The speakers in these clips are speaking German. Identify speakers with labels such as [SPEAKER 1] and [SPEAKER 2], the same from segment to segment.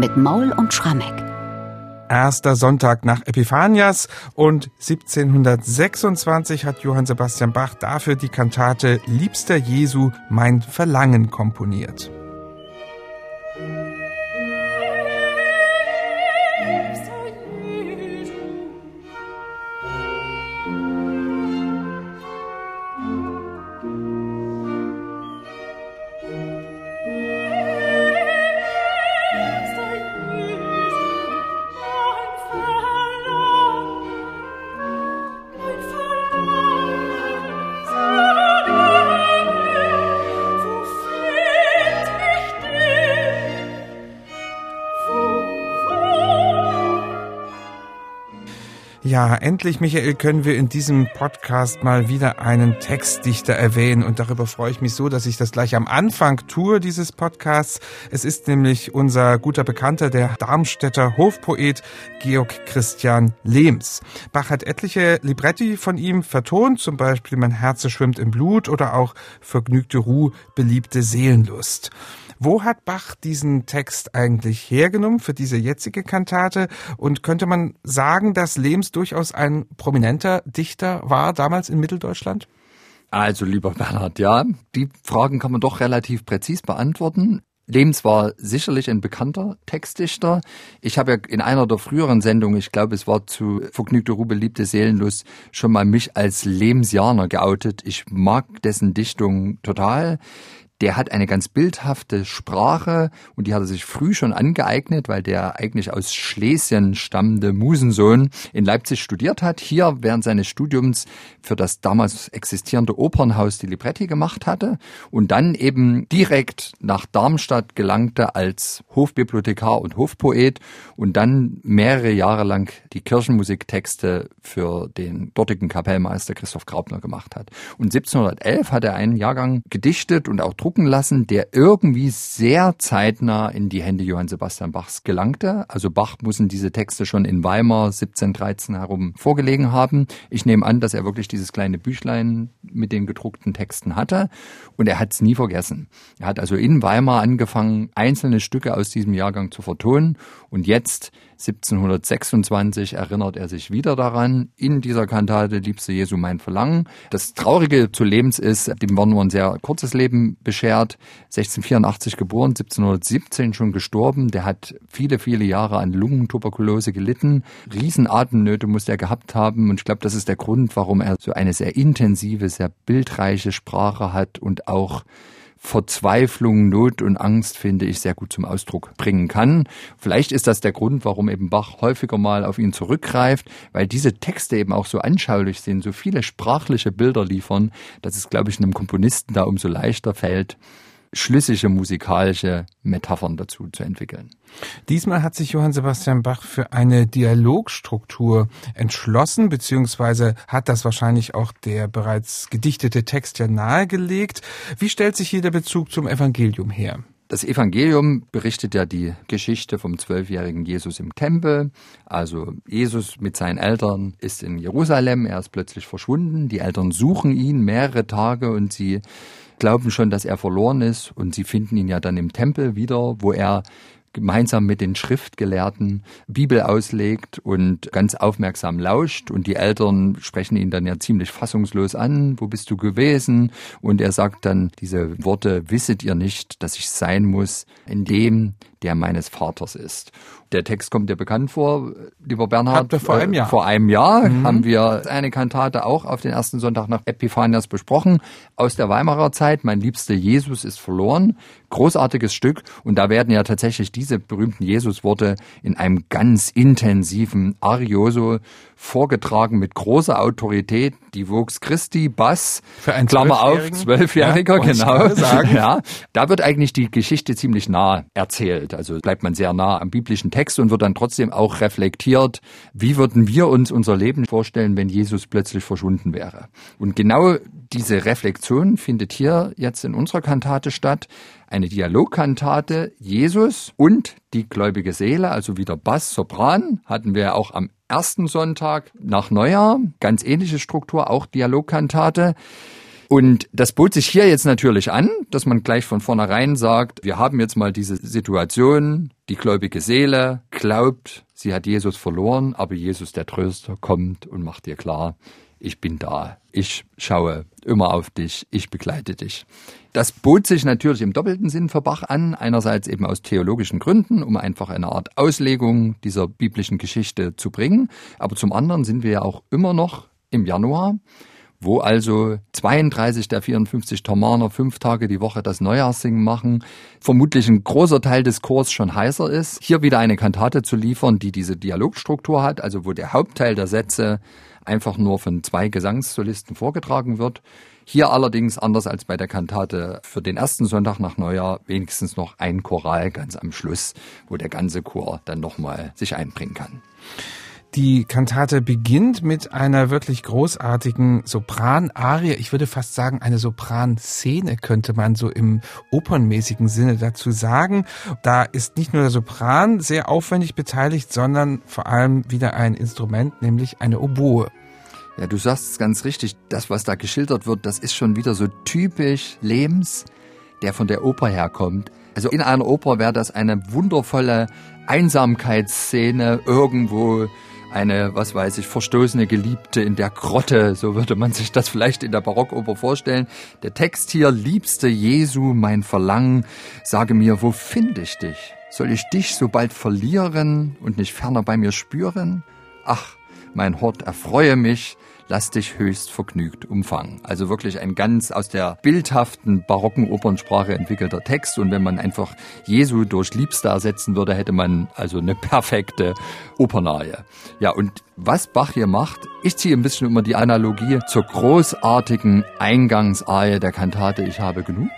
[SPEAKER 1] mit Maul und Schrammeck.
[SPEAKER 2] Erster Sonntag nach Epiphanias und 1726 hat Johann Sebastian Bach dafür die Kantate Liebster Jesu, mein Verlangen komponiert. Ja, endlich, Michael, können wir in diesem Podcast mal wieder einen Textdichter erwähnen. Und darüber freue ich mich so, dass ich das gleich am Anfang tue, dieses Podcasts. Es ist nämlich unser guter Bekannter, der Darmstädter Hofpoet Georg Christian Lehms. Bach hat etliche Libretti von ihm vertont, zum Beispiel Mein Herze schwimmt im Blut oder auch Vergnügte Ruhe, beliebte Seelenlust. Wo hat Bach diesen Text eigentlich hergenommen für diese jetzige Kantate? Und könnte man sagen, dass Lehms durchaus ein prominenter Dichter war damals in Mitteldeutschland?
[SPEAKER 3] Also, lieber Bernhard, ja, die Fragen kann man doch relativ präzis beantworten. Lehms war sicherlich ein bekannter Textdichter. Ich habe ja in einer der früheren Sendungen, ich glaube, es war zu Vergnügte Ruhe, liebte Seelenlust, schon mal mich als Lehmsianer geoutet. Ich mag dessen Dichtung total der hat eine ganz bildhafte Sprache und die hat er sich früh schon angeeignet, weil der eigentlich aus Schlesien stammende Musensohn in Leipzig studiert hat, hier während seines Studiums für das damals existierende Opernhaus die Libretti gemacht hatte und dann eben direkt nach Darmstadt gelangte als Hofbibliothekar und Hofpoet und dann mehrere Jahre lang die Kirchenmusiktexte für den dortigen Kapellmeister Christoph Graupner gemacht hat. Und 1711 hat er einen Jahrgang gedichtet und auch drucken lassen, der irgendwie sehr zeitnah in die Hände Johann Sebastian Bachs gelangte. Also Bach müssen diese Texte schon in Weimar 1713 herum vorgelegen haben. Ich nehme an, dass er wirklich dieses kleine Büchlein mit den gedruckten Texten hatte und er hat es nie vergessen. Er hat also in Weimar angefangen, einzelne Stücke aus diesem Jahrgang zu vertonen und jetzt 1726 erinnert er sich wieder daran, in dieser Kantate Liebste Jesu mein Verlangen. Das Traurige zu Lebens ist, dem war nur ein sehr kurzes Leben beschert. 1684 geboren, 1717 schon gestorben. Der hat viele, viele Jahre an Lungentuberkulose gelitten. Riesenatemnöte muss er gehabt haben. Und ich glaube, das ist der Grund, warum er so eine sehr intensive, sehr bildreiche Sprache hat und auch Verzweiflung, Not und Angst, finde ich, sehr gut zum Ausdruck bringen kann. Vielleicht ist das der Grund, warum eben Bach häufiger mal auf ihn zurückgreift, weil diese Texte eben auch so anschaulich sind, so viele sprachliche Bilder liefern, dass es, glaube ich, einem Komponisten da umso leichter fällt, schlüssige musikalische Metaphern dazu zu entwickeln.
[SPEAKER 2] Diesmal hat sich Johann Sebastian Bach für eine Dialogstruktur entschlossen, beziehungsweise hat das wahrscheinlich auch der bereits gedichtete Text ja nahegelegt. Wie stellt sich hier der Bezug zum Evangelium her?
[SPEAKER 3] Das Evangelium berichtet ja die Geschichte vom zwölfjährigen Jesus im Tempel. Also Jesus mit seinen Eltern ist in Jerusalem, er ist plötzlich verschwunden. Die Eltern suchen ihn mehrere Tage und sie glauben schon, dass er verloren ist und sie finden ihn ja dann im Tempel wieder, wo er gemeinsam mit den Schriftgelehrten Bibel auslegt und ganz aufmerksam lauscht und die Eltern sprechen ihn dann ja ziemlich fassungslos an, wo bist du gewesen? Und er sagt dann diese Worte, wisset ihr nicht, dass ich sein muss in dem, der meines Vaters ist. Der Text kommt dir bekannt vor, lieber Bernhard.
[SPEAKER 2] Vor einem Jahr.
[SPEAKER 3] Vor einem Jahr mhm. haben wir eine Kantate auch auf den ersten Sonntag nach Epiphanias besprochen. Aus der Weimarer Zeit, mein liebster Jesus ist verloren. Großartiges Stück. Und da werden ja tatsächlich diese berühmten Jesus-Worte in einem ganz intensiven Arioso vorgetragen mit großer Autorität. Die Vox Christi Bass,
[SPEAKER 2] Für einen
[SPEAKER 3] Klammer auf, Zwölfjähriger, ja, genau. Ja, da wird eigentlich die Geschichte ziemlich nah erzählt. Also bleibt man sehr nah am biblischen Text und wird dann trotzdem auch reflektiert, wie würden wir uns unser Leben vorstellen, wenn Jesus plötzlich verschwunden wäre. Und genau diese Reflexion findet hier jetzt in unserer Kantate statt. Eine Dialogkantate Jesus und die gläubige Seele, also wieder Bass, Sopran, hatten wir auch am ersten Sonntag nach Neujahr. Ganz ähnliche Struktur, auch Dialogkantate. Und das bot sich hier jetzt natürlich an, dass man gleich von vornherein sagt, wir haben jetzt mal diese Situation, die gläubige Seele glaubt, sie hat Jesus verloren, aber Jesus der Tröster kommt und macht dir klar, ich bin da, ich schaue immer auf dich, ich begleite dich. Das bot sich natürlich im doppelten Sinn für Bach an, einerseits eben aus theologischen Gründen, um einfach eine Art Auslegung dieser biblischen Geschichte zu bringen, aber zum anderen sind wir ja auch immer noch im Januar wo also 32 der 54 Thomaner fünf Tage die Woche das Neujahrssingen machen, vermutlich ein großer Teil des Chors schon heißer ist, hier wieder eine Kantate zu liefern, die diese Dialogstruktur hat, also wo der Hauptteil der Sätze einfach nur von zwei Gesangssolisten vorgetragen wird. Hier allerdings, anders als bei der Kantate für den ersten Sonntag nach Neujahr, wenigstens noch ein Choral ganz am Schluss, wo der ganze Chor dann nochmal sich einbringen kann.
[SPEAKER 2] Die Kantate beginnt mit einer wirklich großartigen Sopran-Arie. Ich würde fast sagen, eine Sopran-Szene könnte man so im opernmäßigen Sinne dazu sagen. Da ist nicht nur der Sopran sehr aufwendig beteiligt, sondern vor allem wieder ein Instrument, nämlich eine Oboe.
[SPEAKER 3] Ja, du sagst es ganz richtig. Das, was da geschildert wird, das ist schon wieder so typisch Lebens, der von der Oper herkommt. Also in einer Oper wäre das eine wundervolle Einsamkeitsszene irgendwo eine, was weiß ich, verstoßene Geliebte in der Grotte, so würde man sich das vielleicht in der Barockoper vorstellen. Der Text hier, liebste Jesu, mein Verlangen, sage mir, wo finde ich dich? Soll ich dich so bald verlieren und nicht ferner bei mir spüren? Ach, mein Hort, erfreue mich, lass dich höchst vergnügt umfangen. Also wirklich ein ganz aus der bildhaften barocken Opernsprache entwickelter Text. Und wenn man einfach Jesu durch Liebste ersetzen würde, hätte man also eine perfekte Opernarie. Ja, und was Bach hier macht, ich ziehe ein bisschen immer die Analogie zur großartigen Eingangsarie der Kantate Ich habe genug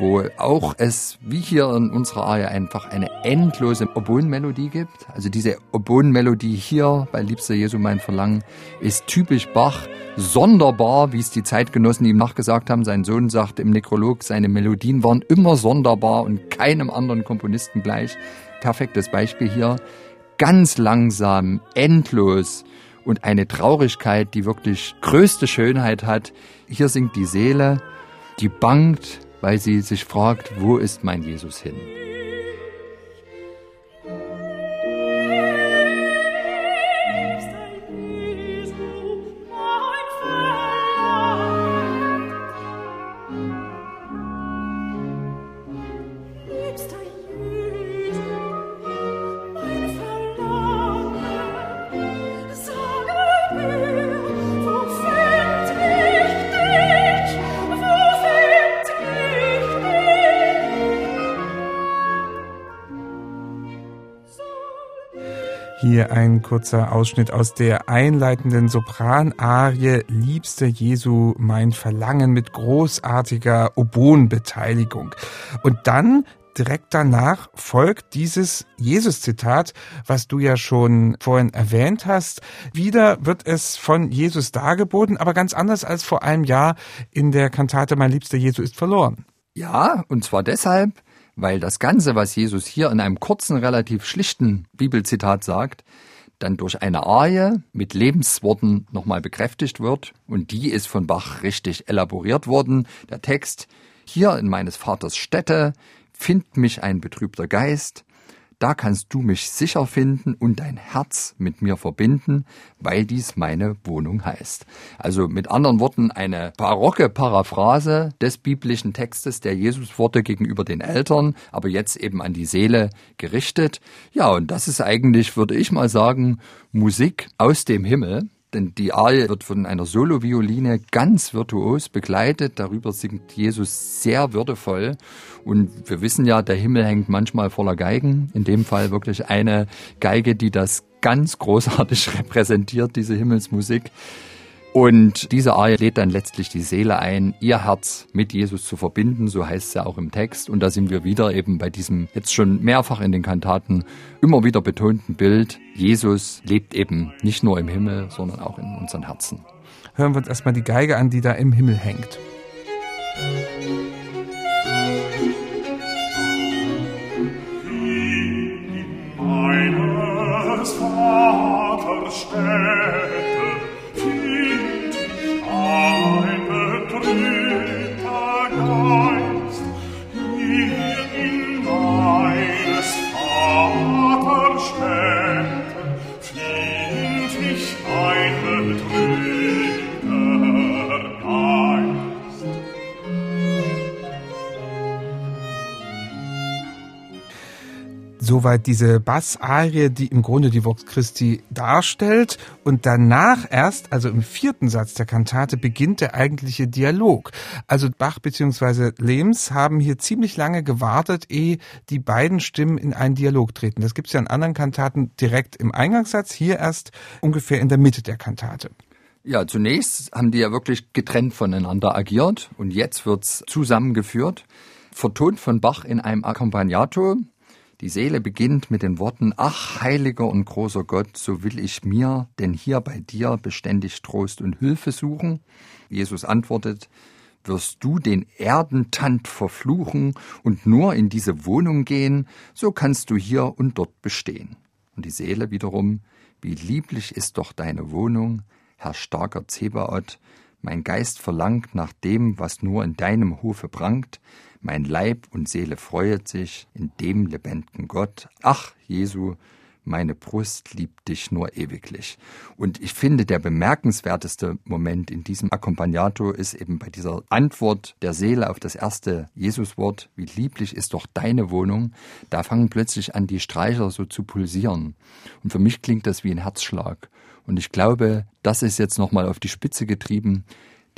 [SPEAKER 3] wo auch es, wie hier in unserer Arie, einfach eine endlose Oboenmelodie gibt. Also diese Oboenmelodie hier bei Liebster Jesu mein Verlangen ist typisch Bach, sonderbar, wie es die Zeitgenossen ihm nachgesagt haben. Sein Sohn sagt im Nekrolog, seine Melodien waren immer sonderbar und keinem anderen Komponisten gleich. Perfektes Beispiel hier. Ganz langsam, endlos und eine Traurigkeit, die wirklich größte Schönheit hat. Hier singt die Seele, die bangt, weil sie sich fragt, wo ist mein Jesus hin?
[SPEAKER 2] Hier ein kurzer Ausschnitt aus der einleitenden Sopranarie Liebste Jesu, mein Verlangen mit großartiger Oboenbeteiligung. Und dann direkt danach folgt dieses Jesus-Zitat, was du ja schon vorhin erwähnt hast. Wieder wird es von Jesus dargeboten, aber ganz anders als vor einem Jahr in der Kantate Mein liebster Jesu ist verloren.
[SPEAKER 3] Ja, und zwar deshalb, weil das Ganze, was Jesus hier in einem kurzen, relativ schlichten Bibelzitat sagt, dann durch eine Arie mit Lebensworten nochmal bekräftigt wird. Und die ist von Bach richtig elaboriert worden. Der Text, hier in meines Vaters Stätte, findet mich ein betrübter Geist, da kannst du mich sicher finden und dein Herz mit mir verbinden, weil dies meine Wohnung heißt. Also mit anderen Worten eine barocke Paraphrase des biblischen Textes der Jesusworte gegenüber den Eltern, aber jetzt eben an die Seele gerichtet. Ja, und das ist eigentlich, würde ich mal sagen, Musik aus dem Himmel. Denn die Arie wird von einer Solovioline ganz virtuos begleitet. Darüber singt Jesus sehr würdevoll. Und wir wissen ja, der Himmel hängt manchmal voller Geigen. In dem Fall wirklich eine Geige, die das ganz großartig repräsentiert, diese Himmelsmusik. Und diese Arie lädt dann letztlich die Seele ein, ihr Herz mit Jesus zu verbinden, so heißt es ja auch im Text. Und da sind wir wieder eben bei diesem jetzt schon mehrfach in den Kantaten immer wieder betonten Bild. Jesus lebt eben nicht nur im Himmel, sondern auch in unseren Herzen.
[SPEAKER 2] Hören wir uns erstmal die Geige an, die da im Himmel hängt. Meines Vaters Stätte Soweit diese Bassarie, die im Grunde die Vox Christi darstellt. Und danach erst, also im vierten Satz der Kantate, beginnt der eigentliche Dialog. Also Bach bzw. Lehms haben hier ziemlich lange gewartet, ehe die beiden Stimmen in einen Dialog treten. Das gibt es ja in anderen Kantaten direkt im Eingangssatz, hier erst ungefähr in der Mitte der Kantate.
[SPEAKER 3] Ja, zunächst haben die ja wirklich getrennt voneinander agiert und jetzt wird's zusammengeführt, vertont von Bach in einem Accompagnato. Die Seele beginnt mit den Worten, ach, heiliger und großer Gott, so will ich mir denn hier bei dir beständig Trost und Hilfe suchen. Jesus antwortet, wirst du den Erdentand verfluchen und nur in diese Wohnung gehen, so kannst du hier und dort bestehen. Und die Seele wiederum, wie lieblich ist doch deine Wohnung, Herr starker Zebaoth, mein Geist verlangt nach dem, was nur in deinem Hofe prangt, mein Leib und Seele freuet sich in dem lebendigen Gott. Ach, Jesu, meine Brust liebt dich nur ewiglich. Und ich finde, der bemerkenswerteste Moment in diesem Accompagnato ist eben bei dieser Antwort der Seele auf das erste Jesuswort, wie lieblich ist doch deine Wohnung. Da fangen plötzlich an, die Streicher so zu pulsieren. Und für mich klingt das wie ein Herzschlag. Und ich glaube, das ist jetzt nochmal auf die Spitze getrieben.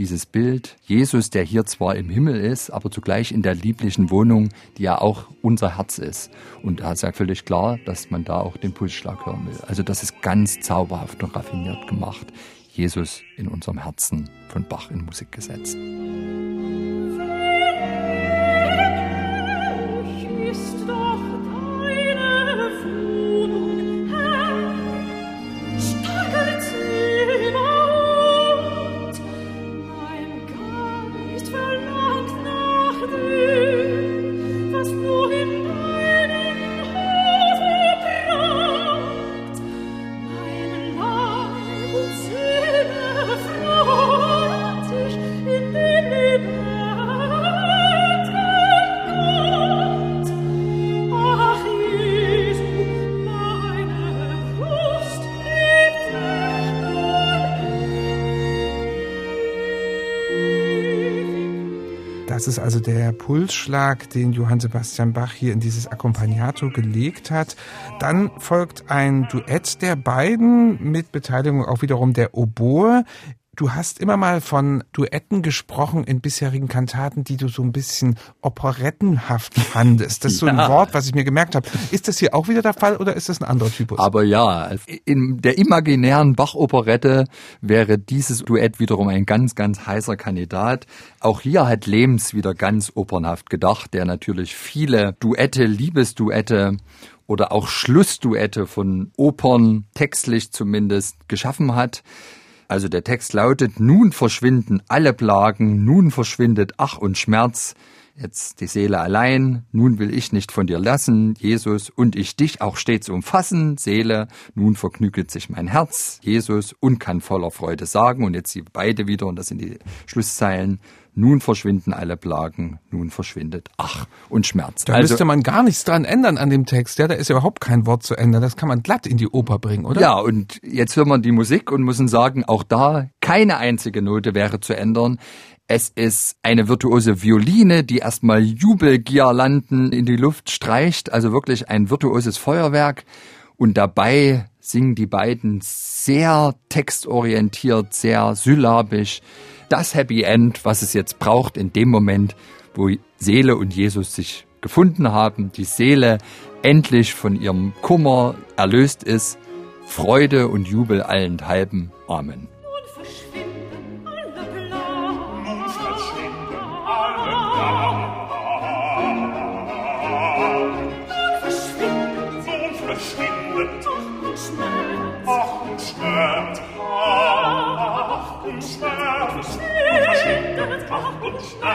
[SPEAKER 3] Dieses Bild, Jesus, der hier zwar im Himmel ist, aber zugleich in der lieblichen Wohnung, die ja auch unser Herz ist. Und da ist ja völlig klar, dass man da auch den Pulsschlag hören will. Also das ist ganz zauberhaft und raffiniert gemacht. Jesus in unserem Herzen von Bach in Musik gesetzt.
[SPEAKER 2] Das also der Pulsschlag, den Johann Sebastian Bach hier in dieses Accompagnato gelegt hat. Dann folgt ein Duett der beiden mit Beteiligung auch wiederum der Oboe. Du hast immer mal von Duetten gesprochen in bisherigen Kantaten, die du so ein bisschen operettenhaft fandest. Das ist so ein Wort, was ich mir gemerkt habe. Ist das hier auch wieder der Fall oder ist das ein anderer Typus?
[SPEAKER 3] Aber ja, in der imaginären Bach-Operette wäre dieses Duett wiederum ein ganz, ganz heißer Kandidat. Auch hier hat Lehms wieder ganz opernhaft gedacht, der natürlich viele Duette, Liebesduette oder auch Schlussduette von Opern, textlich zumindest, geschaffen hat. Also der Text lautet, nun verschwinden alle Plagen, nun verschwindet Ach und Schmerz, jetzt die Seele allein, nun will ich nicht von dir lassen, Jesus, und ich dich auch stets umfassen, Seele, nun vergnüget sich mein Herz, Jesus, und kann voller Freude sagen, und jetzt sie beide wieder, und das sind die Schlusszeilen, nun verschwinden alle Plagen, nun verschwindet Ach und Schmerz.
[SPEAKER 2] Da also, müsste man gar nichts dran ändern an dem Text. Ja, da ist ja überhaupt kein Wort zu ändern. Das kann man glatt in die Oper bringen, oder?
[SPEAKER 3] Ja, und jetzt hören wir die Musik und müssen sagen, auch da keine einzige Note wäre zu ändern. Es ist eine virtuose Violine, die erstmal Jubelgirlanden in die Luft streicht, also wirklich ein virtuoses Feuerwerk. Und dabei singen die beiden sehr textorientiert, sehr syllabisch das Happy End, was es jetzt braucht in dem Moment, wo Seele und Jesus sich gefunden haben, die Seele endlich von ihrem Kummer erlöst ist, Freude und Jubel allenthalben. Amen.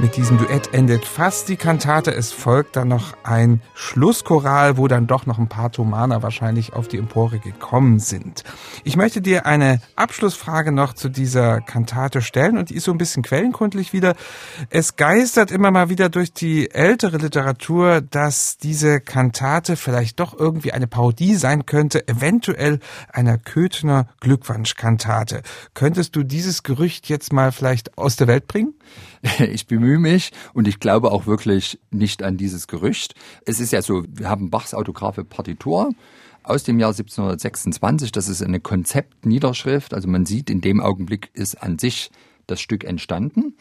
[SPEAKER 2] Mit diesem Duett endet fast die Kantate. Es folgt dann noch ein Schlusschoral, wo dann doch noch ein paar Thomaner wahrscheinlich auf die Empore gekommen sind. Ich möchte dir eine Abschlussfrage noch zu dieser Kantate stellen und die ist so ein bisschen quellenkundlich wieder. Es geistert immer mal wieder durch die ältere Literatur, dass diese Kantate vielleicht doch irgendwie eine Parodie sein könnte, eventuell einer Köthner Glückwunschkantate. Könntest du dieses Gerücht jetzt mal vielleicht aus der Welt bringen?
[SPEAKER 3] Ich bemühe mich und ich glaube auch wirklich nicht an dieses Gerücht. Es ist ja so, wir haben Bachs autographe Partitur aus dem Jahr 1726. Das ist eine Konzeptniederschrift. Also man sieht, in dem Augenblick ist an sich das Stück entstanden.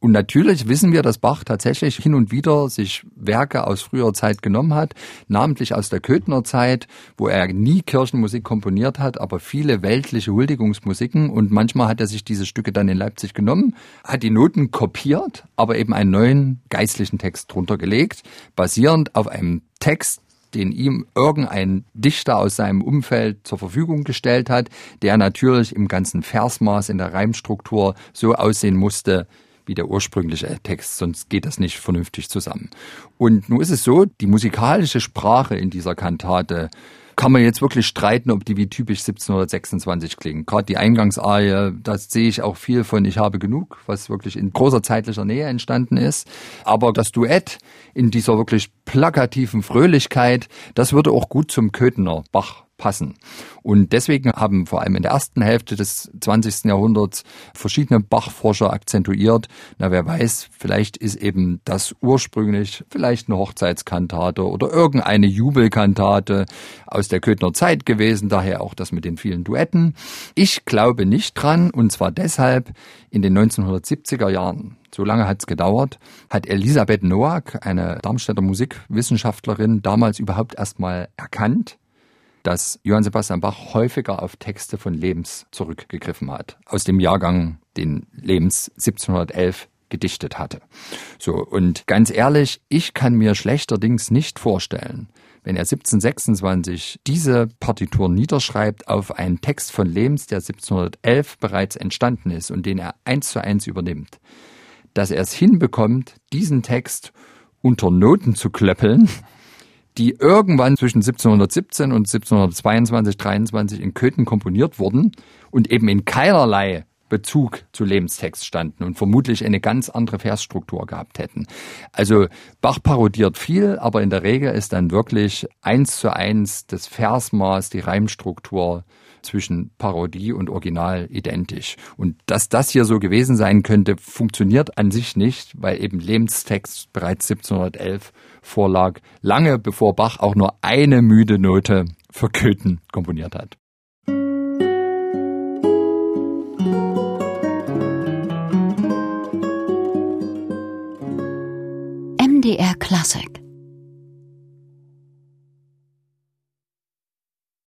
[SPEAKER 3] Und natürlich wissen wir, dass Bach tatsächlich hin und wieder sich Werke aus früher Zeit genommen hat, namentlich aus der Köthner Zeit, wo er nie Kirchenmusik komponiert hat, aber viele weltliche Huldigungsmusiken. Und manchmal hat er sich diese Stücke dann in Leipzig genommen, hat die Noten kopiert, aber eben einen neuen geistlichen Text drunter gelegt, basierend auf einem Text, den ihm irgendein Dichter aus seinem Umfeld zur Verfügung gestellt hat, der natürlich im ganzen Versmaß in der Reimstruktur so aussehen musste, wie der ursprüngliche Text, sonst geht das nicht vernünftig zusammen. Und nun ist es so, die musikalische Sprache in dieser Kantate kann man jetzt wirklich streiten, ob die wie typisch 1726 klingen. Gerade die Eingangsarie, das sehe ich auch viel von Ich habe genug, was wirklich in großer zeitlicher Nähe entstanden ist. Aber das Duett in dieser wirklich plakativen Fröhlichkeit, das würde auch gut zum Köthener Bach passen. Und deswegen haben vor allem in der ersten Hälfte des 20. Jahrhunderts verschiedene Bachforscher akzentuiert, na wer weiß, vielleicht ist eben das ursprünglich vielleicht eine Hochzeitskantate oder irgendeine Jubelkantate aus der Köthner Zeit gewesen, daher auch das mit den vielen Duetten. Ich glaube nicht dran und zwar deshalb in den 1970er Jahren so lange hat es gedauert, hat Elisabeth Noack, eine Darmstädter Musikwissenschaftlerin, damals überhaupt erstmal erkannt, dass Johann Sebastian Bach häufiger auf Texte von Lebens zurückgegriffen hat, aus dem Jahrgang, den Lebens 1711 gedichtet hatte. So, und ganz ehrlich, ich kann mir schlechterdings nicht vorstellen, wenn er 1726 diese Partitur niederschreibt auf einen Text von Lebens, der 1711 bereits entstanden ist und den er eins zu eins übernimmt, dass er es hinbekommt, diesen Text unter Noten zu klöppeln, die irgendwann zwischen 1717 und 1722, 23 in Köthen komponiert wurden und eben in keinerlei Bezug zu Lebenstext standen und vermutlich eine ganz andere Versstruktur gehabt hätten. Also Bach parodiert viel, aber in der Regel ist dann wirklich eins zu eins das Versmaß, die Reimstruktur zwischen Parodie und Original identisch. Und dass das hier so gewesen sein könnte, funktioniert an sich nicht, weil eben Lebenstext bereits 1711 vorlag, lange bevor Bach auch nur eine müde Note für Köthen komponiert hat.
[SPEAKER 1] MDR Classic